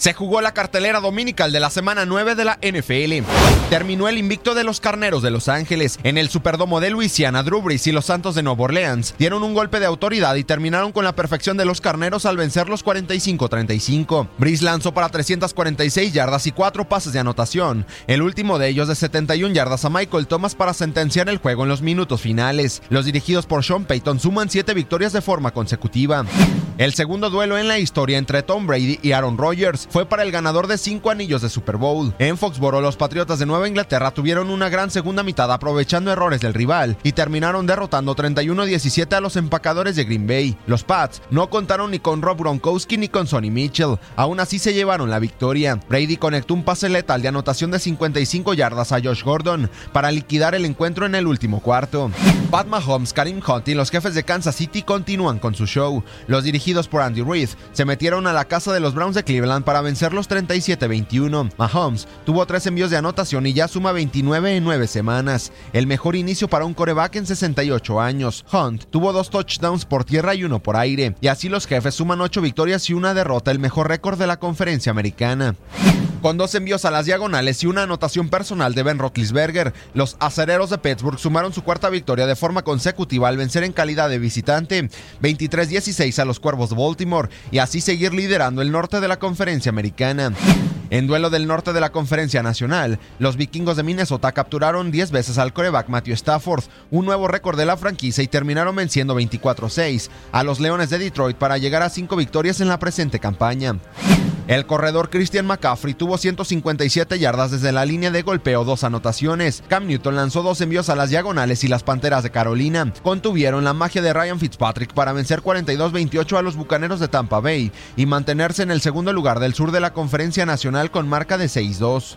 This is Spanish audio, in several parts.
Se jugó la cartelera dominical de la semana 9 de la NFL. Terminó el invicto de los Carneros de Los Ángeles. En el Superdomo de Luisiana, Drew y los Santos de Nueva Orleans dieron un golpe de autoridad y terminaron con la perfección de los Carneros al vencer los 45-35. Brees lanzó para 346 yardas y 4 pases de anotación, el último de ellos de 71 yardas a Michael Thomas para sentenciar el juego en los minutos finales. Los dirigidos por Sean Payton suman 7 victorias de forma consecutiva. El segundo duelo en la historia entre Tom Brady y Aaron Rodgers fue para el ganador de cinco anillos de Super Bowl. En Foxboro, los Patriotas de Nueva Inglaterra tuvieron una gran segunda mitad aprovechando errores del rival y terminaron derrotando 31-17 a los empacadores de Green Bay. Los Pats no contaron ni con Rob Gronkowski ni con Sonny Mitchell. Aún así se llevaron la victoria. Brady conectó un pase letal de anotación de 55 yardas a Josh Gordon para liquidar el encuentro en el último cuarto. Pat Mahomes, Karim Hunt y los jefes de Kansas City continúan con su show. Los por Andy Reid se metieron a la casa de los Browns de Cleveland para vencer los 37-21. Mahomes tuvo tres envíos de anotación y ya suma 29 en 9 semanas, el mejor inicio para un coreback en 68 años. Hunt tuvo dos touchdowns por tierra y uno por aire, y así los jefes suman 8 victorias y una derrota, el mejor récord de la conferencia americana. Con dos envíos a las diagonales y una anotación personal de Ben Roethlisberger, los acereros de Pittsburgh sumaron su cuarta victoria de forma consecutiva al vencer en calidad de visitante 23-16 a los Cuervos de Baltimore y así seguir liderando el norte de la conferencia americana. En duelo del norte de la conferencia nacional, los vikingos de Minnesota capturaron 10 veces al coreback Matthew Stafford, un nuevo récord de la franquicia y terminaron venciendo 24-6 a los Leones de Detroit para llegar a 5 victorias en la presente campaña. El corredor Christian McCaffrey tuvo 157 yardas desde la línea de golpeo, dos anotaciones. Cam Newton lanzó dos envíos a las diagonales y las Panteras de Carolina contuvieron la magia de Ryan Fitzpatrick para vencer 42-28 a los Bucaneros de Tampa Bay y mantenerse en el segundo lugar del sur de la Conferencia Nacional con marca de 6-2.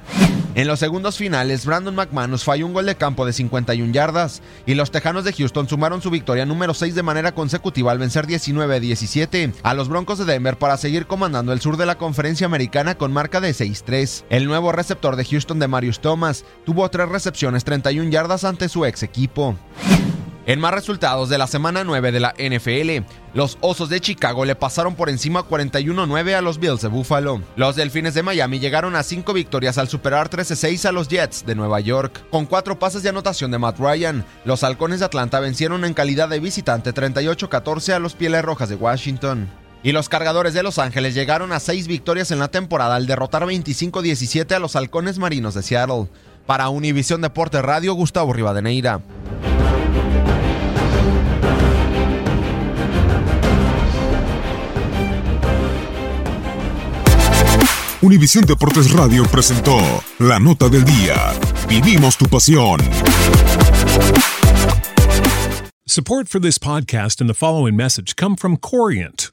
En los segundos finales, Brandon McManus falló un gol de campo de 51 yardas y los Tejanos de Houston sumaron su victoria número 6 de manera consecutiva al vencer 19-17 a los Broncos de Denver para seguir comandando el sur de la conferencia americana con marca de 6-3. El nuevo receptor de Houston de Marius Thomas tuvo tres recepciones 31 yardas ante su ex equipo. En más resultados de la semana 9 de la NFL, los Osos de Chicago le pasaron por encima 41-9 a los Bills de Buffalo. Los Delfines de Miami llegaron a 5 victorias al superar 13-6 a los Jets de Nueva York. Con 4 pases de anotación de Matt Ryan, los Halcones de Atlanta vencieron en calidad de visitante 38-14 a los Pieles Rojas de Washington. Y los cargadores de Los Ángeles llegaron a 6 victorias en la temporada al derrotar 25-17 a los Halcones Marinos de Seattle. Para Univisión Deporte Radio, Gustavo Rivadeneira. Univisión Deportes Radio presentó la nota del día. Vivimos tu pasión. Support for this podcast and the following message come from Corient.